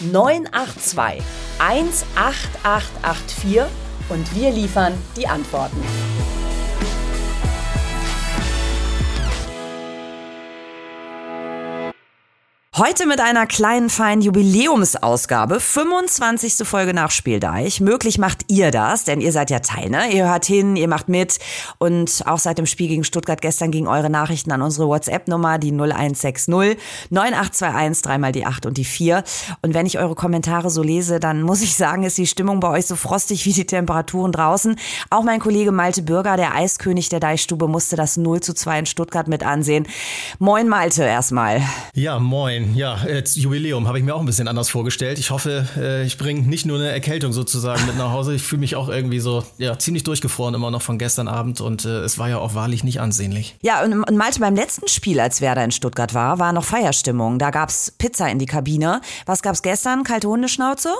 982 18884 und wir liefern die Antworten. Heute mit einer kleinen feinen Jubiläumsausgabe, 25. Folge nach Spieldeich. Möglich macht ihr das, denn ihr seid ja Teil, ne? Ihr hört hin, ihr macht mit und auch seit dem Spiel gegen Stuttgart gestern gingen eure Nachrichten an unsere WhatsApp-Nummer, die 0160 9821, dreimal die 8 und die 4. Und wenn ich eure Kommentare so lese, dann muss ich sagen, ist die Stimmung bei euch so frostig wie die Temperaturen draußen. Auch mein Kollege Malte Bürger, der Eiskönig der Deichstube, musste das 0 zu 2 in Stuttgart mit ansehen. Moin Malte erstmal. Ja, moin ja, jetzt Jubiläum habe ich mir auch ein bisschen anders vorgestellt. Ich hoffe, äh, ich bringe nicht nur eine Erkältung sozusagen mit nach Hause. Ich fühle mich auch irgendwie so, ja, ziemlich durchgefroren immer noch von gestern Abend und äh, es war ja auch wahrlich nicht ansehnlich. Ja, und, und Malte, beim letzten Spiel, als Werder in Stuttgart war, war noch Feierstimmung. Da gab es Pizza in die Kabine. Was gab es gestern? Kalte Hundeschnauze?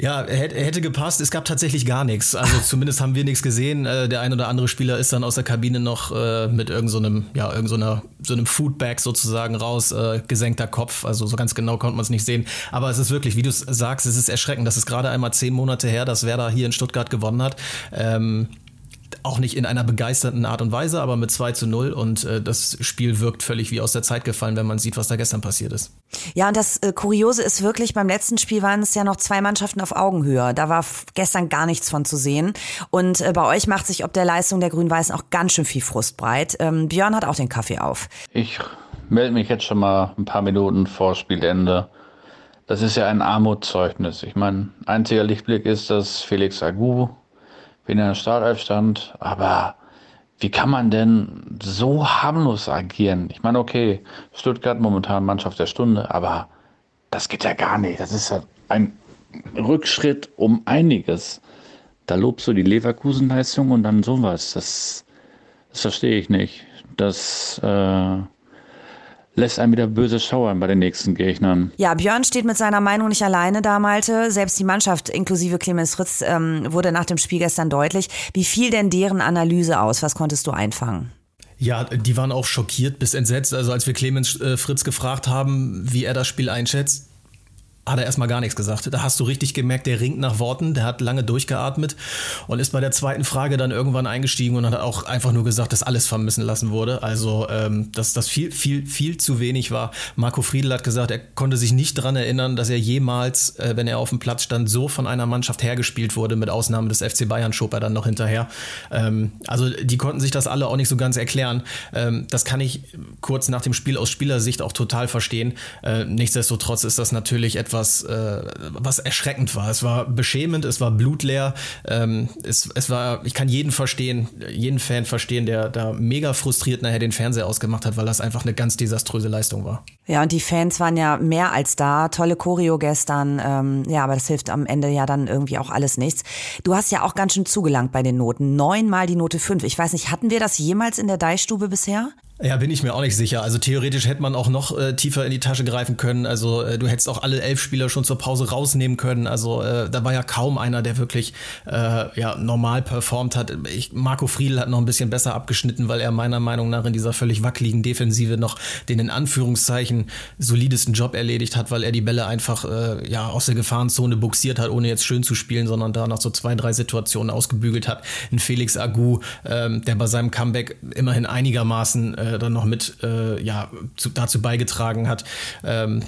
Ja, hätte gepasst. Es gab tatsächlich gar nichts. Also zumindest haben wir nichts gesehen. Äh, der ein oder andere Spieler ist dann aus der Kabine noch äh, mit irgendeinem, so ja, irgend so, einer, so einem Foodbag sozusagen raus, äh, gesenkter Kopf. Also so ganz genau konnte man es nicht sehen. Aber es ist wirklich, wie du sagst, es ist erschreckend. Das ist gerade einmal zehn Monate her, dass Werder hier in Stuttgart gewonnen hat. Ähm, auch nicht in einer begeisterten Art und Weise, aber mit 2 zu 0 und äh, das Spiel wirkt völlig wie aus der Zeit gefallen, wenn man sieht, was da gestern passiert ist. Ja, und das äh, Kuriose ist wirklich, beim letzten Spiel waren es ja noch zwei Mannschaften auf Augenhöhe. Da war gestern gar nichts von zu sehen. Und äh, bei euch macht sich ob der Leistung der Grün-Weißen auch ganz schön viel Frust breit. Ähm, Björn hat auch den Kaffee auf. Ich melde mich jetzt schon mal ein paar Minuten vor Spielende. Das ist ja ein Armutszeugnis. Ich meine, einziger Lichtblick ist, dass Felix Agu wenn er in der Startelf stand, aber wie kann man denn so harmlos agieren? Ich meine, okay, Stuttgart momentan Mannschaft der Stunde, aber das geht ja gar nicht. Das ist ja ein Rückschritt um einiges. Da lobst du die Leverkusen-Leistung und dann sowas. Das, das verstehe ich nicht. Das äh, lässt einen wieder böse schauern bei den nächsten Gegnern. Ja, Björn steht mit seiner Meinung nicht alleine da, Malte. Selbst die Mannschaft inklusive Clemens Fritz ähm, wurde nach dem Spiel gestern deutlich. Wie fiel denn deren Analyse aus? Was konntest du einfangen? Ja, die waren auch schockiert bis entsetzt. Also als wir Clemens äh, Fritz gefragt haben, wie er das Spiel einschätzt, hat er erstmal gar nichts gesagt. Da hast du richtig gemerkt, der ringt nach Worten, der hat lange durchgeatmet und ist bei der zweiten Frage dann irgendwann eingestiegen und hat auch einfach nur gesagt, dass alles vermissen lassen wurde. Also, ähm, dass das viel, viel, viel zu wenig war. Marco Friedl hat gesagt, er konnte sich nicht daran erinnern, dass er jemals, äh, wenn er auf dem Platz stand, so von einer Mannschaft hergespielt wurde, mit Ausnahme des FC Bayern schob er dann noch hinterher. Ähm, also, die konnten sich das alle auch nicht so ganz erklären. Ähm, das kann ich kurz nach dem Spiel aus Spielersicht auch total verstehen. Äh, nichtsdestotrotz ist das natürlich etwas, was, äh, was erschreckend war. Es war beschämend, es war blutleer. Ähm, es, es war, ich kann jeden verstehen, jeden Fan verstehen, der da mega frustriert nachher den Fernseher ausgemacht hat, weil das einfach eine ganz desaströse Leistung war. Ja, und die Fans waren ja mehr als da. Tolle Choreo gestern. Ähm, ja, aber das hilft am Ende ja dann irgendwie auch alles nichts. Du hast ja auch ganz schön zugelangt bei den Noten. Neunmal die Note fünf. Ich weiß nicht, hatten wir das jemals in der Deichstube bisher? Ja, bin ich mir auch nicht sicher. Also theoretisch hätte man auch noch äh, tiefer in die Tasche greifen können. Also äh, du hättest auch alle elf Spieler schon zur Pause rausnehmen können. Also äh, da war ja kaum einer, der wirklich äh, ja, normal performt hat. Ich, Marco Friedl hat noch ein bisschen besser abgeschnitten, weil er meiner Meinung nach in dieser völlig wackeligen Defensive noch den in Anführungszeichen solidesten Job erledigt hat, weil er die Bälle einfach äh, ja, aus der Gefahrenzone buxiert hat, ohne jetzt schön zu spielen, sondern da nach so zwei, drei Situationen ausgebügelt hat. Ein Felix Agu, ähm, der bei seinem Comeback immerhin einigermaßen äh, dann noch mit äh, ja, zu, dazu beigetragen hat, ähm,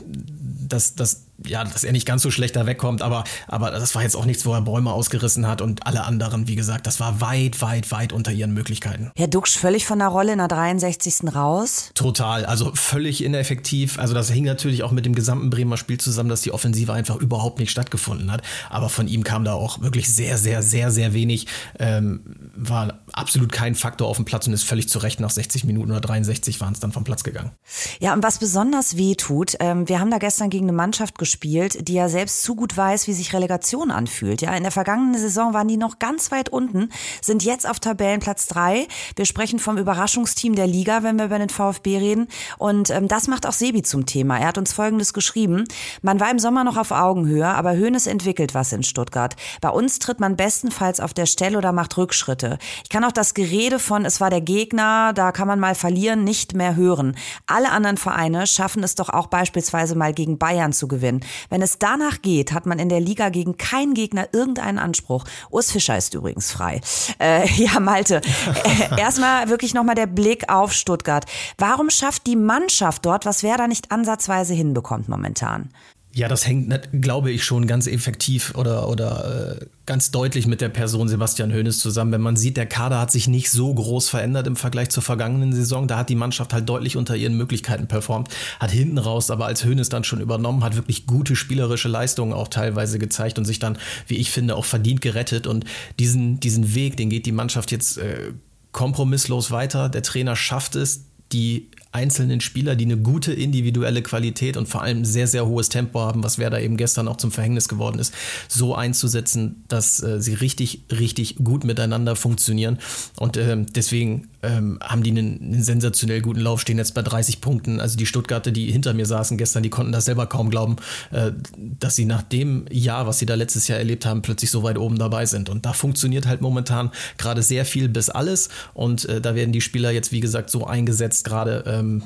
dass, dass ja, dass er nicht ganz so schlecht da wegkommt, aber, aber das war jetzt auch nichts, wo er Bäume ausgerissen hat und alle anderen, wie gesagt, das war weit, weit, weit unter ihren Möglichkeiten. Herr Duxch völlig von der Rolle in der 63. raus? Total, also völlig ineffektiv. Also das hing natürlich auch mit dem gesamten Bremer Spiel zusammen, dass die Offensive einfach überhaupt nicht stattgefunden hat. Aber von ihm kam da auch wirklich sehr, sehr, sehr, sehr wenig. Ähm, war absolut kein Faktor auf dem Platz und ist völlig zu Recht nach 60 Minuten oder 63 waren es dann vom Platz gegangen. Ja, und was besonders weh tut, ähm, wir haben da gestern gegen eine Mannschaft gespielt, gespielt, die ja selbst zu gut weiß, wie sich Relegation anfühlt. Ja, in der vergangenen Saison waren die noch ganz weit unten, sind jetzt auf Tabellenplatz drei. Wir sprechen vom Überraschungsteam der Liga, wenn wir über den VfB reden. Und ähm, das macht auch Sebi zum Thema. Er hat uns Folgendes geschrieben. Man war im Sommer noch auf Augenhöhe, aber Hoeneß entwickelt was in Stuttgart. Bei uns tritt man bestenfalls auf der Stelle oder macht Rückschritte. Ich kann auch das Gerede von, es war der Gegner, da kann man mal verlieren, nicht mehr hören. Alle anderen Vereine schaffen es doch auch beispielsweise mal gegen Bayern zu gewinnen. Wenn es danach geht, hat man in der Liga gegen keinen Gegner irgendeinen Anspruch. Urs Fischer ist übrigens frei. Äh, ja, Malte, äh, erstmal wirklich nochmal der Blick auf Stuttgart. Warum schafft die Mannschaft dort, was wer da nicht ansatzweise hinbekommt momentan? Ja, das hängt, glaube ich, schon ganz effektiv oder, oder äh, ganz deutlich mit der Person Sebastian Hoeneß zusammen. Wenn man sieht, der Kader hat sich nicht so groß verändert im Vergleich zur vergangenen Saison. Da hat die Mannschaft halt deutlich unter ihren Möglichkeiten performt, hat hinten raus, aber als Hoeneß dann schon übernommen hat, wirklich gute spielerische Leistungen auch teilweise gezeigt und sich dann, wie ich finde, auch verdient gerettet. Und diesen, diesen Weg, den geht die Mannschaft jetzt äh, kompromisslos weiter. Der Trainer schafft es, die einzelnen Spieler, die eine gute individuelle Qualität und vor allem sehr, sehr hohes Tempo haben, was Werder eben gestern auch zum Verhängnis geworden ist, so einzusetzen, dass äh, sie richtig, richtig gut miteinander funktionieren. Und äh, deswegen ähm, haben die einen, einen, sensationell guten Lauf, stehen jetzt bei 30 Punkten. Also die Stuttgarter, die hinter mir saßen gestern, die konnten das selber kaum glauben, äh, dass sie nach dem Jahr, was sie da letztes Jahr erlebt haben, plötzlich so weit oben dabei sind. Und da funktioniert halt momentan gerade sehr viel bis alles. Und äh, da werden die Spieler jetzt, wie gesagt, so eingesetzt, gerade ähm,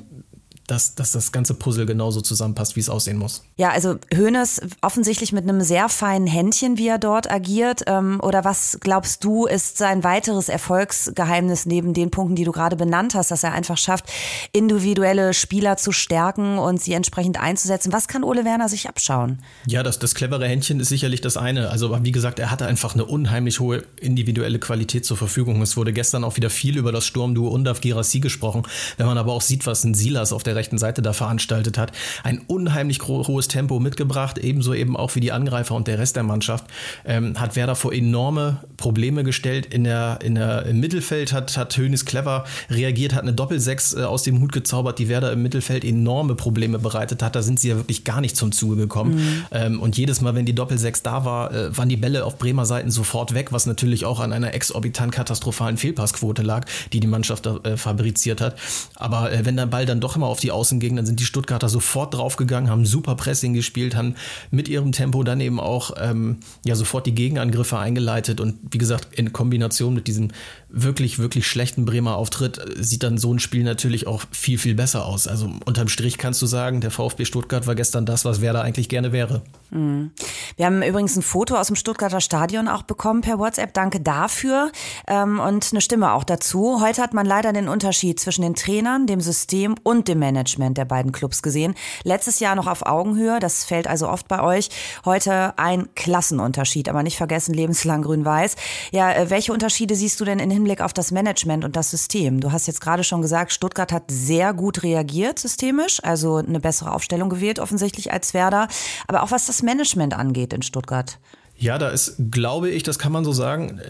dass, dass das ganze Puzzle genauso zusammenpasst, wie es aussehen muss. Ja, also Hoeneß offensichtlich mit einem sehr feinen Händchen, wie er dort agiert. Ähm, oder was glaubst du, ist sein weiteres Erfolgsgeheimnis neben den Punkten, die du gerade benannt hast, dass er einfach schafft, individuelle Spieler zu stärken und sie entsprechend einzusetzen? Was kann Ole Werner sich abschauen? Ja, das, das clevere Händchen ist sicherlich das eine. Also wie gesagt, er hatte einfach eine unheimlich hohe individuelle Qualität zur Verfügung. Es wurde gestern auch wieder viel über das Sturmduo Undaf Girassi gesprochen. Wenn man aber auch sieht, was ein Silas auf der der rechten Seite da veranstaltet hat. Ein unheimlich hohes Tempo mitgebracht, ebenso eben auch wie die Angreifer und der Rest der Mannschaft. Ähm, hat Werder vor enorme Probleme gestellt. In der, in der, Im Mittelfeld hat, hat Hönes clever reagiert, hat eine Doppelsechs äh, aus dem Hut gezaubert, die Werder im Mittelfeld enorme Probleme bereitet hat. Da sind sie ja wirklich gar nicht zum Zuge gekommen. Mhm. Ähm, und jedes Mal, wenn die Doppelsechs da war, äh, waren die Bälle auf Bremer Seiten sofort weg, was natürlich auch an einer exorbitant katastrophalen Fehlpassquote lag, die die Mannschaft äh, fabriziert hat. Aber äh, wenn der Ball dann doch immer auf die Außen ging, dann sind die Stuttgarter sofort draufgegangen, haben super Pressing gespielt, haben mit ihrem Tempo dann eben auch ähm, ja sofort die Gegenangriffe eingeleitet und wie gesagt, in Kombination mit diesem wirklich, wirklich schlechten Bremer Auftritt äh, sieht dann so ein Spiel natürlich auch viel, viel besser aus. Also unterm Strich kannst du sagen, der VfB Stuttgart war gestern das, was Werder eigentlich gerne wäre. Mhm. Wir haben übrigens ein Foto aus dem Stuttgarter Stadion auch bekommen per WhatsApp. Danke dafür ähm, und eine Stimme auch dazu. Heute hat man leider den Unterschied zwischen den Trainern, dem System und dem Management der beiden Clubs gesehen. Letztes Jahr noch auf Augenhöhe, das fällt also oft bei euch. Heute ein Klassenunterschied, aber nicht vergessen, lebenslang grün-weiß. Ja, äh, welche Unterschiede siehst du denn in Hinblick auf das Management und das System? Du hast jetzt gerade schon gesagt, Stuttgart hat sehr gut reagiert systemisch, also eine bessere Aufstellung gewählt offensichtlich als Werder. Aber auch was das Management angeht in Stuttgart. Ja, da ist, glaube ich, das kann man so sagen,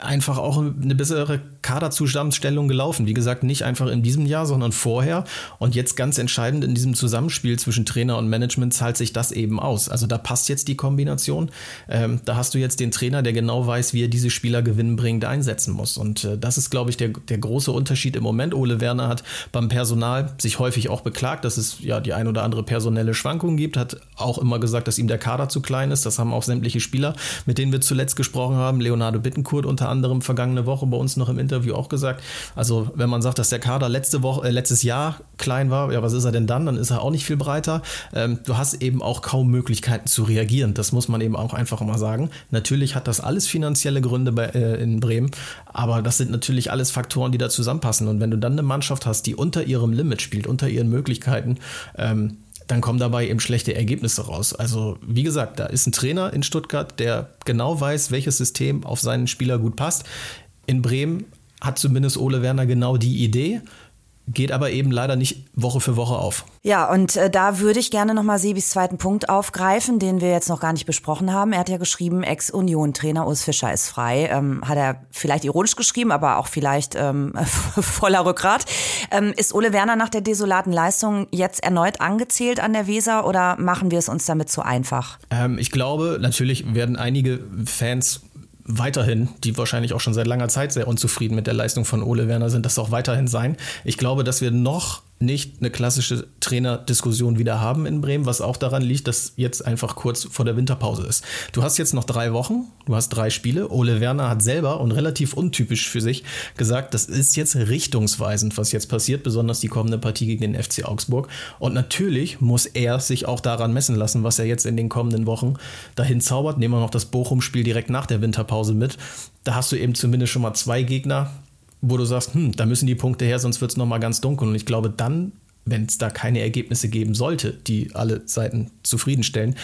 einfach auch eine bessere Kaderzusammenstellung gelaufen. Wie gesagt, nicht einfach in diesem Jahr, sondern vorher. Und jetzt ganz entscheidend in diesem Zusammenspiel zwischen Trainer und Management zahlt sich das eben aus. Also da passt jetzt die Kombination. Ähm, da hast du jetzt den Trainer, der genau weiß, wie er diese Spieler gewinnbringend einsetzen muss. Und äh, das ist, glaube ich, der, der große Unterschied im Moment. Ole Werner hat beim Personal sich häufig auch beklagt, dass es ja die ein oder andere personelle Schwankung gibt, hat auch immer gesagt, dass ihm der Kader zu klein ist. Das haben auch sämtliche Spieler Spieler, mit denen wir zuletzt gesprochen haben. Leonardo Bittenkurt unter anderem vergangene Woche bei uns noch im Interview auch gesagt. Also wenn man sagt, dass der Kader letzte Woche, äh, letztes Jahr klein war, ja, was ist er denn dann? Dann ist er auch nicht viel breiter. Ähm, du hast eben auch kaum Möglichkeiten zu reagieren. Das muss man eben auch einfach mal sagen. Natürlich hat das alles finanzielle Gründe bei, äh, in Bremen, aber das sind natürlich alles Faktoren, die da zusammenpassen. Und wenn du dann eine Mannschaft hast, die unter ihrem Limit spielt, unter ihren Möglichkeiten, ähm, dann kommen dabei eben schlechte Ergebnisse raus. Also wie gesagt, da ist ein Trainer in Stuttgart, der genau weiß, welches System auf seinen Spieler gut passt. In Bremen hat zumindest Ole Werner genau die Idee. Geht aber eben leider nicht Woche für Woche auf. Ja, und äh, da würde ich gerne nochmal Sebis zweiten Punkt aufgreifen, den wir jetzt noch gar nicht besprochen haben. Er hat ja geschrieben, Ex-Union-Trainer Urs Fischer ist frei. Ähm, hat er vielleicht ironisch geschrieben, aber auch vielleicht ähm, voller Rückgrat. Ähm, ist Ole Werner nach der desolaten Leistung jetzt erneut angezählt an der Weser oder machen wir es uns damit zu einfach? Ähm, ich glaube, natürlich werden einige Fans weiterhin, die wahrscheinlich auch schon seit langer Zeit sehr unzufrieden mit der Leistung von Ole Werner sind, das auch weiterhin sein. Ich glaube, dass wir noch nicht eine klassische Trainerdiskussion wieder haben in Bremen, was auch daran liegt, dass jetzt einfach kurz vor der Winterpause ist. Du hast jetzt noch drei Wochen, du hast drei Spiele. Ole Werner hat selber und relativ untypisch für sich gesagt, das ist jetzt richtungsweisend, was jetzt passiert, besonders die kommende Partie gegen den FC Augsburg. Und natürlich muss er sich auch daran messen lassen, was er jetzt in den kommenden Wochen dahin zaubert. Nehmen wir noch das Bochum-Spiel direkt nach der Winterpause mit. Da hast du eben zumindest schon mal zwei Gegner, wo du sagst, hm, da müssen die Punkte her, sonst wird es nochmal ganz dunkel. Und ich glaube, dann, wenn es da keine Ergebnisse geben sollte, die alle Seiten zufriedenstellen,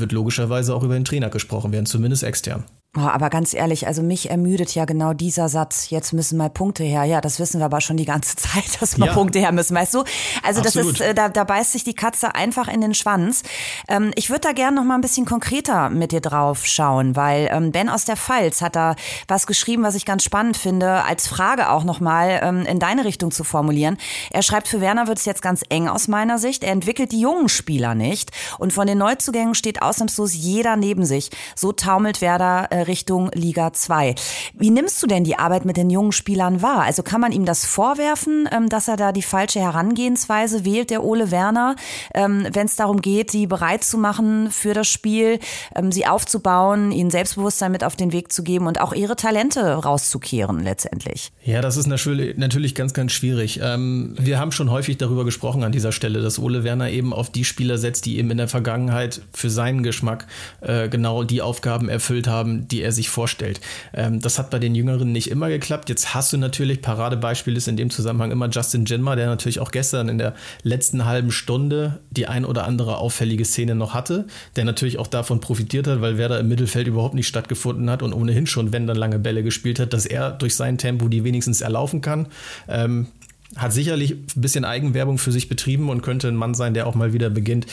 wird logischerweise auch über den Trainer gesprochen werden, zumindest extern. Oh, aber ganz ehrlich, also mich ermüdet ja genau dieser Satz, jetzt müssen mal Punkte her. Ja, das wissen wir aber schon die ganze Zeit, dass mal ja. Punkte her müssen, weißt du? Also Absolut. das ist, äh, da, da beißt sich die Katze einfach in den Schwanz. Ähm, ich würde da gerne noch mal ein bisschen konkreter mit dir drauf schauen, weil ähm, Ben aus der Pfalz hat da was geschrieben, was ich ganz spannend finde, als Frage auch noch mal ähm, in deine Richtung zu formulieren. Er schreibt, für Werner wird es jetzt ganz eng aus meiner Sicht. Er entwickelt die jungen Spieler nicht und von den Neuzugängen steht ausnahmslos jeder neben sich. So taumelt Werder äh, Richtung Liga 2. Wie nimmst du denn die Arbeit mit den jungen Spielern wahr? Also kann man ihm das vorwerfen, ähm, dass er da die falsche Herangehensweise wählt, der Ole Werner, ähm, wenn es darum geht, sie bereit zu machen für das Spiel, ähm, sie aufzubauen, ihnen Selbstbewusstsein mit auf den Weg zu geben und auch ihre Talente rauszukehren letztendlich? Ja, das ist natürlich ganz, ganz schwierig. Wir haben schon häufig darüber gesprochen an dieser Stelle, dass Ole Werner eben auf die Spieler setzt, die eben in der Vergangenheit für seinen Geschmack äh, genau die Aufgaben erfüllt haben, die er sich vorstellt. Ähm, das hat bei den Jüngeren nicht immer geklappt. Jetzt hast du natürlich, Paradebeispiel ist in dem Zusammenhang immer Justin Jinma, der natürlich auch gestern in der letzten halben Stunde die ein oder andere auffällige Szene noch hatte, der natürlich auch davon profitiert hat, weil Werder im Mittelfeld überhaupt nicht stattgefunden hat und ohnehin schon, wenn dann lange Bälle gespielt hat, dass er durch sein Tempo die wenigstens erlaufen kann. Ähm, hat sicherlich ein bisschen Eigenwerbung für sich betrieben und könnte ein Mann sein, der auch mal wieder beginnt.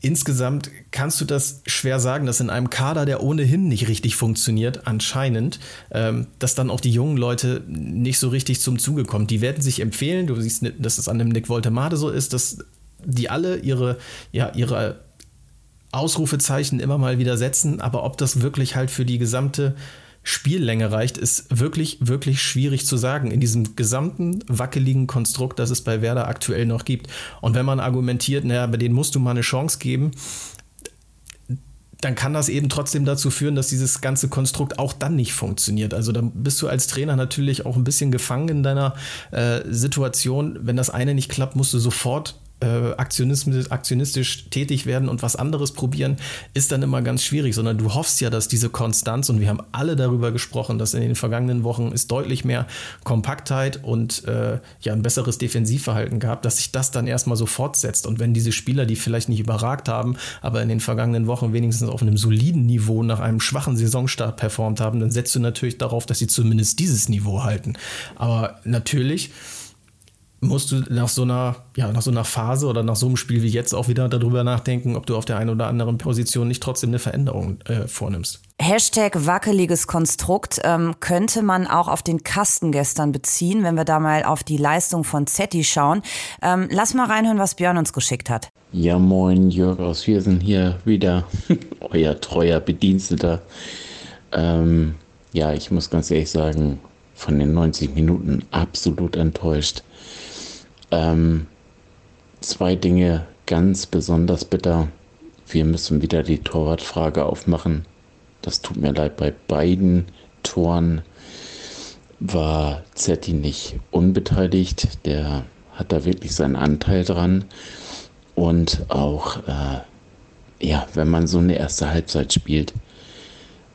Insgesamt kannst du das schwer sagen, dass in einem Kader, der ohnehin nicht richtig funktioniert, anscheinend, ähm, dass dann auch die jungen Leute nicht so richtig zum Zuge kommen. Die werden sich empfehlen, du siehst, dass es an dem Nick Voltemade so ist, dass die alle ihre, ja, ihre Ausrufezeichen immer mal wieder setzen, aber ob das wirklich halt für die gesamte Spiellänge reicht, ist wirklich, wirklich schwierig zu sagen in diesem gesamten wackeligen Konstrukt, das es bei Werder aktuell noch gibt. Und wenn man argumentiert, naja, bei denen musst du mal eine Chance geben, dann kann das eben trotzdem dazu führen, dass dieses ganze Konstrukt auch dann nicht funktioniert. Also dann bist du als Trainer natürlich auch ein bisschen gefangen in deiner äh, Situation. Wenn das eine nicht klappt, musst du sofort äh, aktionistisch, tätig werden und was anderes probieren, ist dann immer ganz schwierig, sondern du hoffst ja, dass diese Konstanz, und wir haben alle darüber gesprochen, dass in den vergangenen Wochen ist deutlich mehr Kompaktheit und äh, ja ein besseres Defensivverhalten gab, dass sich das dann erstmal so fortsetzt. Und wenn diese Spieler, die vielleicht nicht überragt haben, aber in den vergangenen Wochen wenigstens auf einem soliden Niveau nach einem schwachen Saisonstart performt haben, dann setzt du natürlich darauf, dass sie zumindest dieses Niveau halten. Aber natürlich musst du nach so einer, ja, nach so einer Phase oder nach so einem Spiel wie jetzt auch wieder darüber nachdenken, ob du auf der einen oder anderen Position nicht trotzdem eine Veränderung äh, vornimmst. Hashtag wackeliges Konstrukt ähm, könnte man auch auf den Kasten gestern beziehen, wenn wir da mal auf die Leistung von Zetti schauen. Ähm, lass mal reinhören, was Björn uns geschickt hat. Ja, moin, Jörg aus Wir sind hier wieder, euer treuer Bediensteter. Ähm, ja, ich muss ganz ehrlich sagen, von den 90 Minuten absolut enttäuscht. Ähm, zwei Dinge ganz besonders bitter. Wir müssen wieder die Torwartfrage aufmachen. Das tut mir leid, bei beiden Toren war Zetti nicht unbeteiligt. Der hat da wirklich seinen Anteil dran. Und auch, äh, ja, wenn man so eine erste Halbzeit spielt,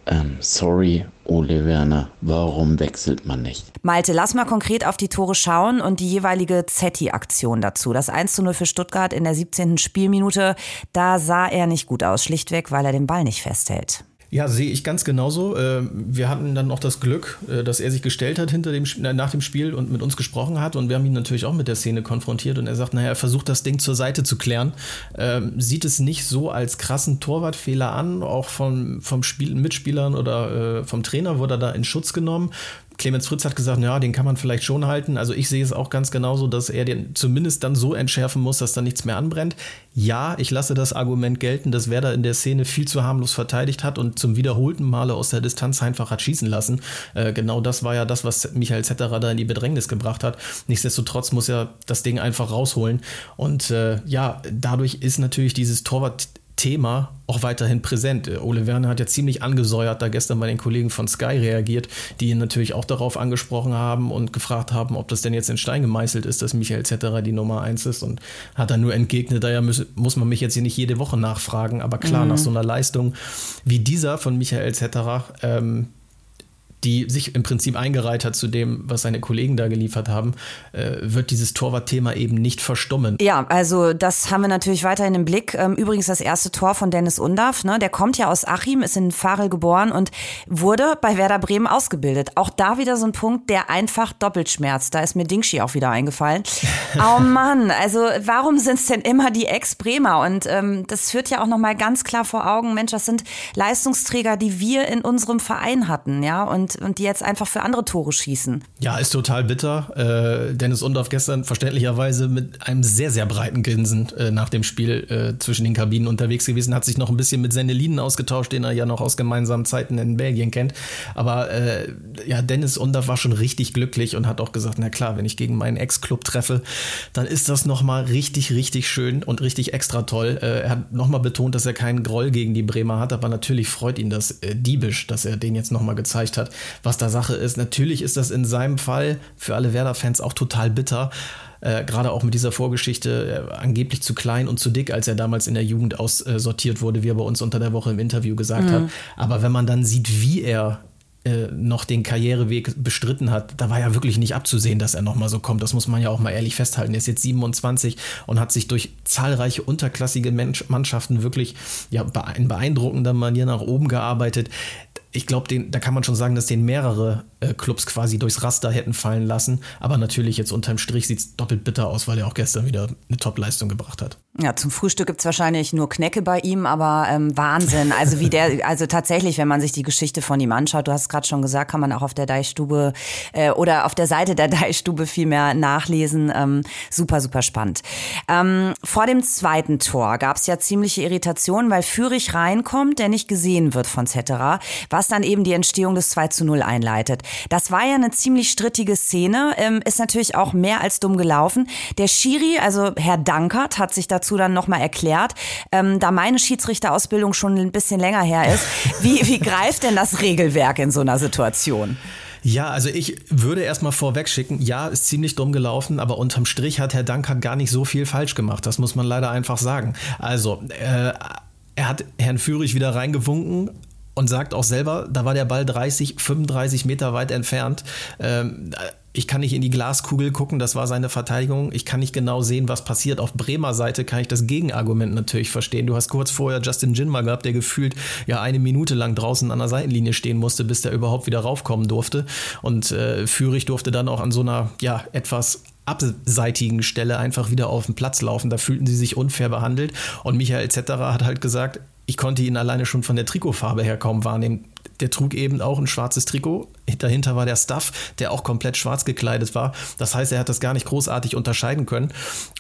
ähm, sorry, Ole Werner, warum wechselt man nicht? Malte, lass mal konkret auf die Tore schauen und die jeweilige Zetti-Aktion dazu. Das 1 zu 0 für Stuttgart in der 17. Spielminute, da sah er nicht gut aus, schlichtweg, weil er den Ball nicht festhält. Ja, sehe ich ganz genauso. Ähm, wir hatten dann noch das Glück, äh, dass er sich gestellt hat hinter dem, nach dem Spiel und mit uns gesprochen hat. Und wir haben ihn natürlich auch mit der Szene konfrontiert. Und er sagt, naja, er versucht das Ding zur Seite zu klären. Ähm, sieht es nicht so als krassen Torwartfehler an, auch vom, vom Spiel, Mitspielern oder äh, vom Trainer wurde er da in Schutz genommen. Clemens Fritz hat gesagt, ja, den kann man vielleicht schon halten. Also ich sehe es auch ganz genauso, dass er den zumindest dann so entschärfen muss, dass da nichts mehr anbrennt. Ja, ich lasse das Argument gelten, dass Werder in der Szene viel zu harmlos verteidigt hat und zum wiederholten Male aus der Distanz einfach hat schießen lassen. Äh, genau das war ja das, was Michael Zetterer da in die Bedrängnis gebracht hat. Nichtsdestotrotz muss er das Ding einfach rausholen. Und äh, ja, dadurch ist natürlich dieses Torwart Thema auch weiterhin präsent. Äh, Ole Werner hat ja ziemlich angesäuert da gestern bei den Kollegen von Sky reagiert, die ihn natürlich auch darauf angesprochen haben und gefragt haben, ob das denn jetzt in Stein gemeißelt ist, dass Michael Zetterer die Nummer eins ist und hat dann nur entgegnet, daher muss, muss man mich jetzt hier nicht jede Woche nachfragen, aber klar, mhm. nach so einer Leistung wie dieser von Michael Zetterer, ähm, die sich im Prinzip eingereiht hat zu dem, was seine Kollegen da geliefert haben, äh, wird dieses Torwartthema eben nicht verstummen. Ja, also das haben wir natürlich weiterhin im Blick. Ähm, übrigens das erste Tor von Dennis Undaff, ne? der kommt ja aus Achim, ist in Farel geboren und wurde bei Werder Bremen ausgebildet. Auch da wieder so ein Punkt, der einfach doppelt schmerzt. Da ist mir Dingschi auch wieder eingefallen. oh Mann, also warum sind es denn immer die Ex-Bremer? Und ähm, das führt ja auch nochmal ganz klar vor Augen, Mensch, das sind Leistungsträger, die wir in unserem Verein hatten, ja, und und, die jetzt einfach für andere Tore schießen. Ja, ist total bitter. Äh, Dennis Undorf gestern verständlicherweise mit einem sehr, sehr breiten Grinsen äh, nach dem Spiel äh, zwischen den Kabinen unterwegs gewesen, hat sich noch ein bisschen mit Sendelinen ausgetauscht, den er ja noch aus gemeinsamen Zeiten in Belgien kennt. Aber äh, ja, Dennis Undorf war schon richtig glücklich und hat auch gesagt, na klar, wenn ich gegen meinen Ex-Club treffe, dann ist das nochmal richtig, richtig schön und richtig extra toll. Äh, er hat nochmal betont, dass er keinen Groll gegen die Bremer hat, aber natürlich freut ihn das äh, diebisch, dass er den jetzt nochmal gezeigt hat was da Sache ist. Natürlich ist das in seinem Fall für alle Werder-Fans auch total bitter. Äh, gerade auch mit dieser Vorgeschichte äh, angeblich zu klein und zu dick, als er damals in der Jugend aussortiert wurde, wie er bei uns unter der Woche im Interview gesagt mhm. hat. Aber wenn man dann sieht, wie er äh, noch den Karriereweg bestritten hat, da war ja wirklich nicht abzusehen, dass er nochmal so kommt. Das muss man ja auch mal ehrlich festhalten. Er ist jetzt 27 und hat sich durch zahlreiche unterklassige Mannschaften wirklich ja, in beeindruckender Manier nach oben gearbeitet ich glaube, da kann man schon sagen, dass den mehrere äh, Clubs quasi durchs Raster hätten fallen lassen. Aber natürlich jetzt unterm Strich sieht es doppelt bitter aus, weil er auch gestern wieder eine Top-Leistung gebracht hat. Ja, zum Frühstück gibt es wahrscheinlich nur Knecke bei ihm, aber ähm, Wahnsinn. Also wie der, also tatsächlich, wenn man sich die Geschichte von ihm anschaut, du hast es gerade schon gesagt, kann man auch auf der Deichstube äh, oder auf der Seite der Deichstube viel mehr nachlesen. Ähm, super, super spannend. Ähm, vor dem zweiten Tor gab es ja ziemliche Irritationen, weil Fürich reinkommt, der nicht gesehen wird von Zetterer, was dann eben die Entstehung des 2 zu 0 einleitet. Das war ja eine ziemlich strittige Szene, ähm, ist natürlich auch mehr als dumm gelaufen. Der Schiri, also Herr Dankert, hat sich da dazu dann nochmal erklärt. Ähm, da meine Schiedsrichterausbildung schon ein bisschen länger her ist, wie, wie greift denn das Regelwerk in so einer Situation? Ja, also ich würde erstmal vorweg schicken, ja, ist ziemlich dumm gelaufen, aber unterm Strich hat Herr Dankert gar nicht so viel falsch gemacht. Das muss man leider einfach sagen. Also, äh, er hat Herrn Führig wieder reingewunken, und sagt auch selber, da war der Ball 30, 35 Meter weit entfernt. Ähm, ich kann nicht in die Glaskugel gucken, das war seine Verteidigung. Ich kann nicht genau sehen, was passiert. Auf Bremer Seite kann ich das Gegenargument natürlich verstehen. Du hast kurz vorher Justin Jin mal gehabt, der gefühlt ja eine Minute lang draußen an der Seitenlinie stehen musste, bis der überhaupt wieder raufkommen durfte. Und äh, Führig durfte dann auch an so einer ja etwas abseitigen Stelle einfach wieder auf den Platz laufen. Da fühlten sie sich unfair behandelt. Und Michael etc. hat halt gesagt, ich konnte ihn alleine schon von der Trikotfarbe her kaum wahrnehmen. Der trug eben auch ein schwarzes Trikot. Dahinter war der Stuff, der auch komplett schwarz gekleidet war. Das heißt, er hat das gar nicht großartig unterscheiden können.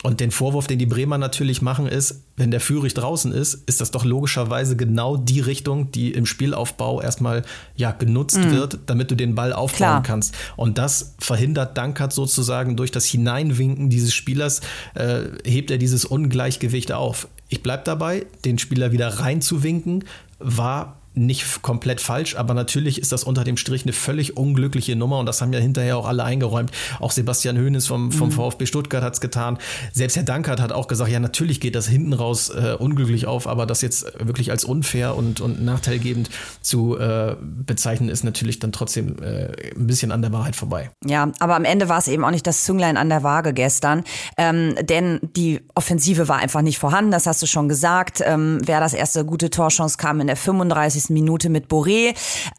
Und den Vorwurf, den die Bremer natürlich machen, ist, wenn der Führig draußen ist, ist das doch logischerweise genau die Richtung, die im Spielaufbau erstmal ja, genutzt mhm. wird, damit du den Ball aufbauen Klar. kannst. Und das verhindert Dankert sozusagen durch das Hineinwinken dieses Spielers, äh, hebt er dieses Ungleichgewicht auf ich bleibe dabei, den Spieler wieder reinzuwinken, war nicht komplett falsch, aber natürlich ist das unter dem Strich eine völlig unglückliche Nummer und das haben ja hinterher auch alle eingeräumt. Auch Sebastian Höhnes vom, vom mhm. VfB Stuttgart hat es getan. Selbst Herr Dankert hat auch gesagt, ja, natürlich geht das hinten raus äh, unglücklich auf, aber das jetzt wirklich als unfair und, und nachteilgebend zu äh, bezeichnen, ist natürlich dann trotzdem äh, ein bisschen an der Wahrheit vorbei. Ja, aber am Ende war es eben auch nicht das Zünglein an der Waage gestern, ähm, denn die Offensive war einfach nicht vorhanden, das hast du schon gesagt. Ähm, wer das erste gute Torchance kam in der 35 93. Minute mit Boré.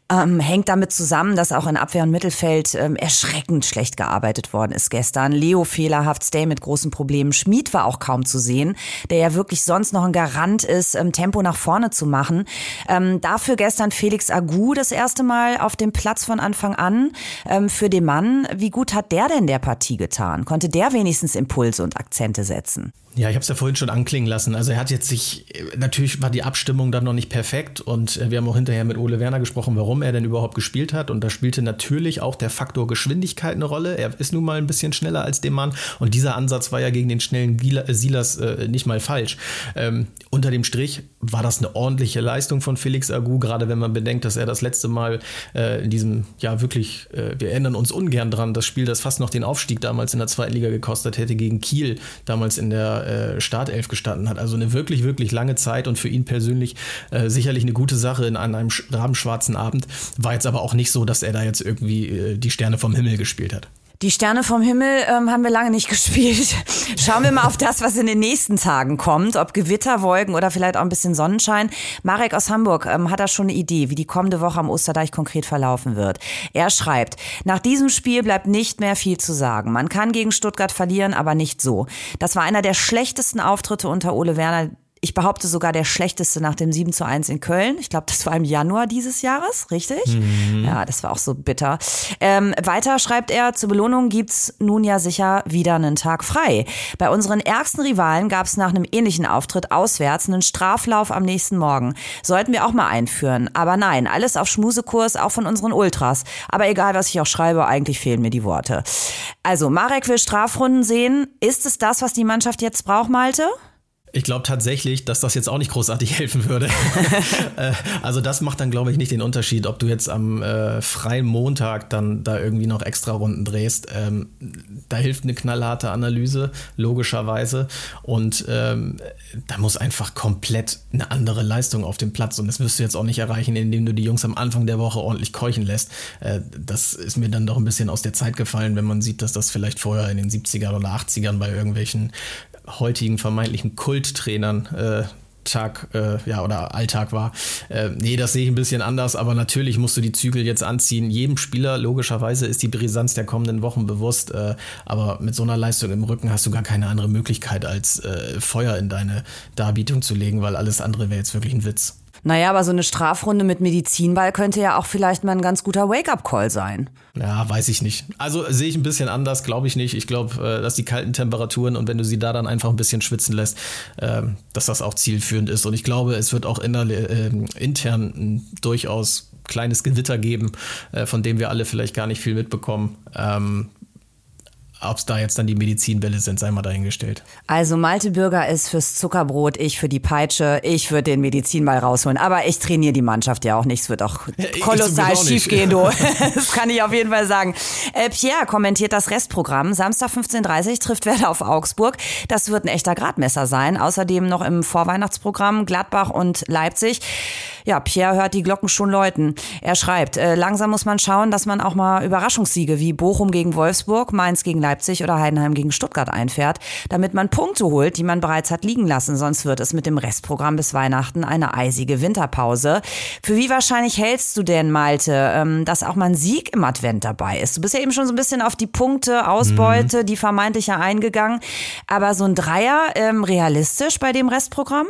Ähm, hängt damit zusammen, dass auch in Abwehr und Mittelfeld ähm, erschreckend schlecht gearbeitet worden ist gestern. Leo fehlerhaft, Stay mit großen Problemen. Schmied war auch kaum zu sehen, der ja wirklich sonst noch ein Garant ist, ähm, Tempo nach vorne zu machen. Ähm, dafür gestern Felix Agu das erste Mal auf dem Platz von Anfang an ähm, für den Mann. Wie gut hat der denn der Partie getan? Konnte der wenigstens Impulse und Akzente setzen? Ja, ich habe es ja vorhin schon anklingen lassen. Also er hat jetzt sich, natürlich war die Abstimmung dann noch nicht perfekt und äh, wir haben auch hinterher mit Ole Werner gesprochen, warum er denn überhaupt gespielt hat. Und da spielte natürlich auch der Faktor Geschwindigkeit eine Rolle. Er ist nun mal ein bisschen schneller als der Mann und dieser Ansatz war ja gegen den schnellen Silas äh, nicht mal falsch. Ähm, unter dem Strich war das eine ordentliche Leistung von Felix Agu, gerade wenn man bedenkt, dass er das letzte Mal äh, in diesem, ja wirklich, äh, wir erinnern uns ungern dran, das Spiel, das fast noch den Aufstieg damals in der zweiten Liga gekostet hätte, gegen Kiel, damals in der äh, Startelf gestanden hat. Also eine wirklich, wirklich lange Zeit und für ihn persönlich äh, sicherlich eine gute Sache in, einem rabenschwarzen Abend. War jetzt aber auch nicht so, dass er da jetzt irgendwie äh, die Sterne vom Himmel gespielt hat. Die Sterne vom Himmel ähm, haben wir lange nicht gespielt. Schauen wir mal auf das, was in den nächsten Tagen kommt. Ob Gewitterwolken oder vielleicht auch ein bisschen Sonnenschein. Marek aus Hamburg ähm, hat da schon eine Idee, wie die kommende Woche am Osterdeich konkret verlaufen wird. Er schreibt, nach diesem Spiel bleibt nicht mehr viel zu sagen. Man kann gegen Stuttgart verlieren, aber nicht so. Das war einer der schlechtesten Auftritte unter Ole Werner, ich behaupte sogar der schlechteste nach dem 7 zu 1 in Köln. Ich glaube, das war im Januar dieses Jahres, richtig? Mhm. Ja, das war auch so bitter. Ähm, weiter schreibt er, zur Belohnung gibt's nun ja sicher wieder einen Tag frei. Bei unseren ärgsten Rivalen gab's nach einem ähnlichen Auftritt auswärts einen Straflauf am nächsten Morgen. Sollten wir auch mal einführen. Aber nein, alles auf Schmusekurs, auch von unseren Ultras. Aber egal, was ich auch schreibe, eigentlich fehlen mir die Worte. Also, Marek will Strafrunden sehen. Ist es das, was die Mannschaft jetzt braucht, Malte? Ich glaube tatsächlich, dass das jetzt auch nicht großartig helfen würde. Äh, also das macht dann, glaube ich, nicht den Unterschied, ob du jetzt am äh, freien Montag dann da irgendwie noch extra Runden drehst. Ähm, da hilft eine knallharte Analyse, logischerweise. Und ähm, da muss einfach komplett eine andere Leistung auf dem Platz. Und das wirst du jetzt auch nicht erreichen, indem du die Jungs am Anfang der Woche ordentlich keuchen lässt. Äh, das ist mir dann doch ein bisschen aus der Zeit gefallen, wenn man sieht, dass das vielleicht vorher in den 70er oder 80ern bei irgendwelchen heutigen vermeintlichen Kulttrainern äh, Tag äh, ja oder Alltag war. Äh, nee, das sehe ich ein bisschen anders, aber natürlich musst du die Zügel jetzt anziehen. Jedem Spieler logischerweise ist die Brisanz der kommenden Wochen bewusst, äh, aber mit so einer Leistung im Rücken hast du gar keine andere Möglichkeit, als äh, Feuer in deine Darbietung zu legen, weil alles andere wäre jetzt wirklich ein Witz. Naja, aber so eine Strafrunde mit Medizinball könnte ja auch vielleicht mal ein ganz guter Wake-up-Call sein. Ja, weiß ich nicht. Also sehe ich ein bisschen anders, glaube ich nicht. Ich glaube, äh, dass die kalten Temperaturen und wenn du sie da dann einfach ein bisschen schwitzen lässt, ähm, dass das auch zielführend ist. Und ich glaube, es wird auch äh, intern durchaus kleines Gewitter geben, äh, von dem wir alle vielleicht gar nicht viel mitbekommen. Ob es da jetzt dann die Medizinbälle sind, sei mal dahingestellt. Also Malte Bürger ist fürs Zuckerbrot, ich für die Peitsche, ich würde den Medizinball rausholen. Aber ich trainiere die Mannschaft ja auch nicht. Es wird auch kolossal schief gehen, du. das kann ich auf jeden Fall sagen. Äh, Pierre kommentiert das Restprogramm. Samstag 15.30 Uhr trifft Werder auf Augsburg. Das wird ein echter Gradmesser sein. Außerdem noch im Vorweihnachtsprogramm Gladbach und Leipzig. Ja, Pierre hört die Glocken schon läuten. Er schreibt, äh, langsam muss man schauen, dass man auch mal Überraschungssiege wie Bochum gegen Wolfsburg, Mainz gegen Leipzig oder Heidenheim gegen Stuttgart einfährt, damit man Punkte holt, die man bereits hat liegen lassen. Sonst wird es mit dem Restprogramm bis Weihnachten eine eisige Winterpause. Für wie wahrscheinlich hältst du denn, Malte, ähm, dass auch mal ein Sieg im Advent dabei ist? Du bist ja eben schon so ein bisschen auf die Punkte, Ausbeute, mhm. die vermeintliche eingegangen. Aber so ein Dreier ähm, realistisch bei dem Restprogramm?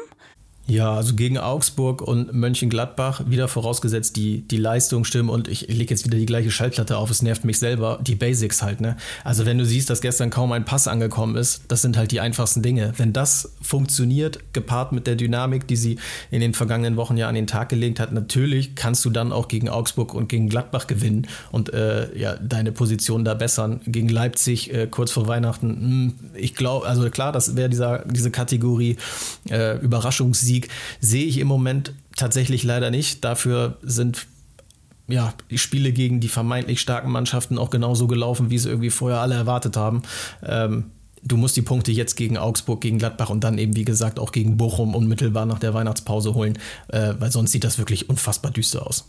Ja, also gegen Augsburg und Mönchengladbach, wieder vorausgesetzt, die, die Leistung stimmen und ich lege jetzt wieder die gleiche Schallplatte auf, es nervt mich selber, die Basics halt, ne? Also wenn du siehst, dass gestern kaum ein Pass angekommen ist, das sind halt die einfachsten Dinge. Wenn das funktioniert, gepaart mit der Dynamik, die sie in den vergangenen Wochen ja an den Tag gelegt hat, natürlich kannst du dann auch gegen Augsburg und gegen Gladbach gewinnen und äh, ja, deine Position da bessern. Gegen Leipzig äh, kurz vor Weihnachten, mh, hm, ich glaube, also klar, das wäre diese Kategorie äh, Überraschungssieg Sieg sehe ich im Moment tatsächlich leider nicht. Dafür sind ja, die Spiele gegen die vermeintlich starken Mannschaften auch genauso gelaufen, wie sie irgendwie vorher alle erwartet haben. Ähm, du musst die Punkte jetzt gegen Augsburg, gegen Gladbach und dann eben, wie gesagt, auch gegen Bochum unmittelbar nach der Weihnachtspause holen, äh, weil sonst sieht das wirklich unfassbar düster aus.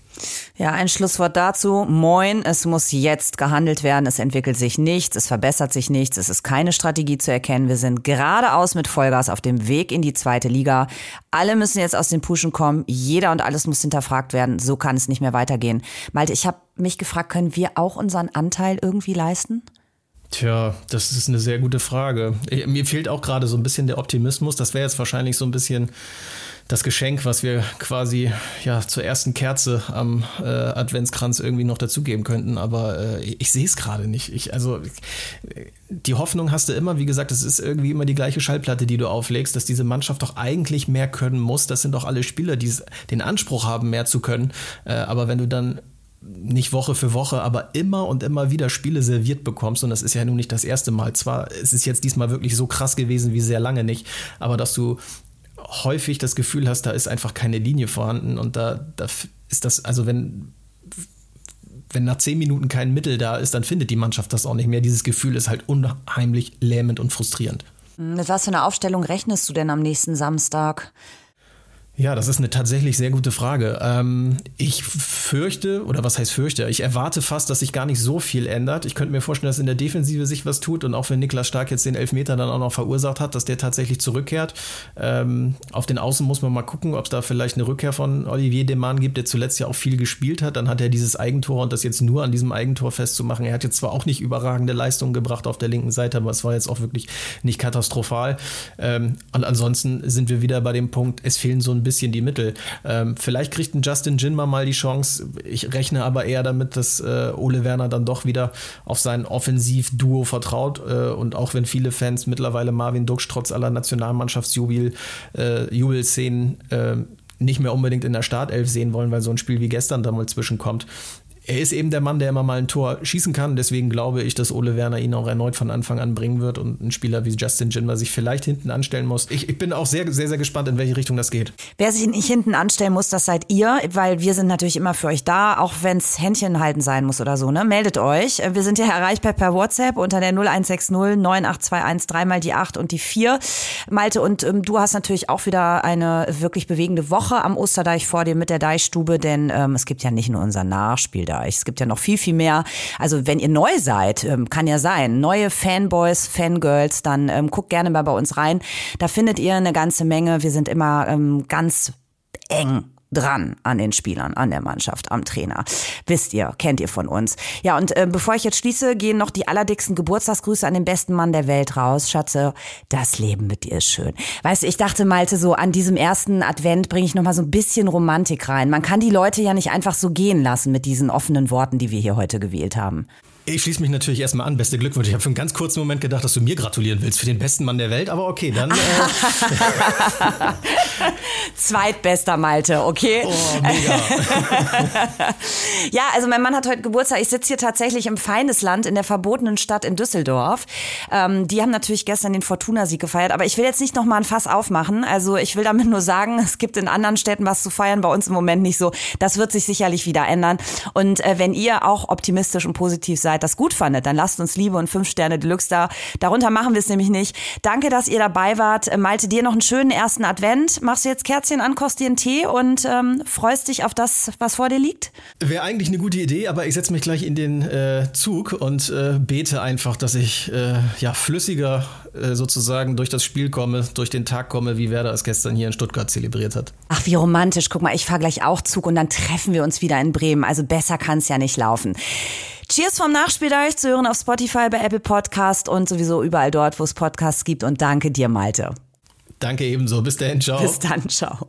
Ja, ein Schlusswort dazu. Moin, es muss jetzt gehandelt werden. Es entwickelt sich nichts, es verbessert sich nichts, es ist keine Strategie zu erkennen. Wir sind geradeaus mit Vollgas auf dem Weg in die zweite Liga. Alle müssen jetzt aus den Puschen kommen. Jeder und alles muss hinterfragt werden. So kann es nicht mehr weitergehen. Malte, ich habe mich gefragt, können wir auch unseren Anteil irgendwie leisten? Tja, das ist eine sehr gute Frage. Mir fehlt auch gerade so ein bisschen der Optimismus. Das wäre jetzt wahrscheinlich so ein bisschen das Geschenk, was wir quasi ja zur ersten Kerze am äh, Adventskranz irgendwie noch dazugeben könnten. Aber äh, ich sehe es gerade nicht. Ich, also die Hoffnung hast du immer. Wie gesagt, es ist irgendwie immer die gleiche Schallplatte, die du auflegst, dass diese Mannschaft doch eigentlich mehr können muss. Das sind doch alle Spieler, die den Anspruch haben, mehr zu können. Äh, aber wenn du dann nicht Woche für Woche, aber immer und immer wieder Spiele serviert bekommst. Und das ist ja nun nicht das erste Mal. Zwar ist es jetzt diesmal wirklich so krass gewesen wie sehr lange nicht, aber dass du häufig das Gefühl hast, da ist einfach keine Linie vorhanden und da, da ist das, also wenn, wenn nach zehn Minuten kein Mittel da ist, dann findet die Mannschaft das auch nicht mehr. Dieses Gefühl ist halt unheimlich lähmend und frustrierend. Mit was für einer Aufstellung rechnest du denn am nächsten Samstag? Ja, das ist eine tatsächlich sehr gute Frage. Ähm, ich fürchte, oder was heißt fürchte, ich erwarte fast, dass sich gar nicht so viel ändert. Ich könnte mir vorstellen, dass in der Defensive sich was tut und auch wenn Niklas Stark jetzt den Elfmeter dann auch noch verursacht hat, dass der tatsächlich zurückkehrt. Ähm, auf den Außen muss man mal gucken, ob es da vielleicht eine Rückkehr von Olivier Demann gibt, der zuletzt ja auch viel gespielt hat. Dann hat er dieses Eigentor und das jetzt nur an diesem Eigentor festzumachen. Er hat jetzt zwar auch nicht überragende Leistungen gebracht auf der linken Seite, aber es war jetzt auch wirklich nicht katastrophal. Ähm, und ansonsten sind wir wieder bei dem Punkt, es fehlen so ein bisschen die Mittel. Ähm, vielleicht kriegt ein Justin Jinma mal die Chance. Ich rechne aber eher damit, dass äh, Ole Werner dann doch wieder auf sein Offensivduo vertraut. Äh, und auch wenn viele Fans mittlerweile Marvin Duksch trotz aller Nationalmannschaftsjubel-Szenen äh, äh, nicht mehr unbedingt in der Startelf sehen wollen, weil so ein Spiel wie gestern da mal zwischenkommt, er ist eben der Mann, der immer mal ein Tor schießen kann. Deswegen glaube ich, dass Ole Werner ihn auch erneut von Anfang an bringen wird und ein Spieler wie Justin Jinmer sich vielleicht hinten anstellen muss. Ich, ich, bin auch sehr, sehr, sehr gespannt, in welche Richtung das geht. Wer sich nicht hinten anstellen muss, das seid ihr, weil wir sind natürlich immer für euch da, auch wenn es Händchen halten sein muss oder so. Ne? Meldet euch. Wir sind ja erreichbar per WhatsApp unter der 0160 98213 dreimal die 8 und die 4. Malte, und ähm, du hast natürlich auch wieder eine wirklich bewegende Woche am Osterdeich vor dir mit der Deichstube, denn ähm, es gibt ja nicht nur unser Nachspiel da. Es gibt ja noch viel, viel mehr. Also wenn ihr neu seid, ähm, kann ja sein, neue Fanboys, Fangirls, dann ähm, guckt gerne mal bei uns rein. Da findet ihr eine ganze Menge. Wir sind immer ähm, ganz eng dran an den Spielern, an der Mannschaft, am Trainer. Wisst ihr, kennt ihr von uns. Ja, und äh, bevor ich jetzt schließe, gehen noch die allerdicksten Geburtstagsgrüße an den besten Mann der Welt raus. Schatze, das Leben mit dir ist schön. Weißt du, ich dachte, Malte, so an diesem ersten Advent bringe ich noch mal so ein bisschen Romantik rein. Man kann die Leute ja nicht einfach so gehen lassen mit diesen offenen Worten, die wir hier heute gewählt haben. Ich schließe mich natürlich erstmal an. Beste Glückwunsch. Ich habe für einen ganz kurzen Moment gedacht, dass du mir gratulieren willst für den besten Mann der Welt, aber okay, dann. Äh Zweitbester Malte, okay? Oh, mega. ja, also mein Mann hat heute Geburtstag. Ich sitze hier tatsächlich im Feindesland in der verbotenen Stadt in Düsseldorf. Ähm, die haben natürlich gestern den Fortuna-Sieg gefeiert, aber ich will jetzt nicht nochmal ein Fass aufmachen. Also ich will damit nur sagen, es gibt in anderen Städten was zu feiern, bei uns im Moment nicht so. Das wird sich sicherlich wieder ändern. Und äh, wenn ihr auch optimistisch und positiv seid, das gut fandet, dann lasst uns Liebe und fünf Sterne Deluxe da. Darunter machen wir es nämlich nicht. Danke, dass ihr dabei wart. Äh, Malte, dir noch einen schönen ersten Advent. Machst du jetzt Kerzchen an, kost dir einen Tee und ähm, freust dich auf das, was vor dir liegt? Wäre eigentlich eine gute Idee, aber ich setze mich gleich in den äh, Zug und äh, bete einfach, dass ich äh, ja flüssiger äh, sozusagen durch das Spiel komme, durch den Tag komme, wie Werder es gestern hier in Stuttgart zelebriert hat. Ach, wie romantisch. Guck mal, ich fahre gleich auch Zug und dann treffen wir uns wieder in Bremen. Also besser kann es ja nicht laufen. Cheers vom Nachspiel da euch zu hören auf Spotify, bei Apple Podcast und sowieso überall dort, wo es Podcasts gibt. Und danke dir, Malte. Danke ebenso. Bis dahin, ciao. Bis dann, ciao.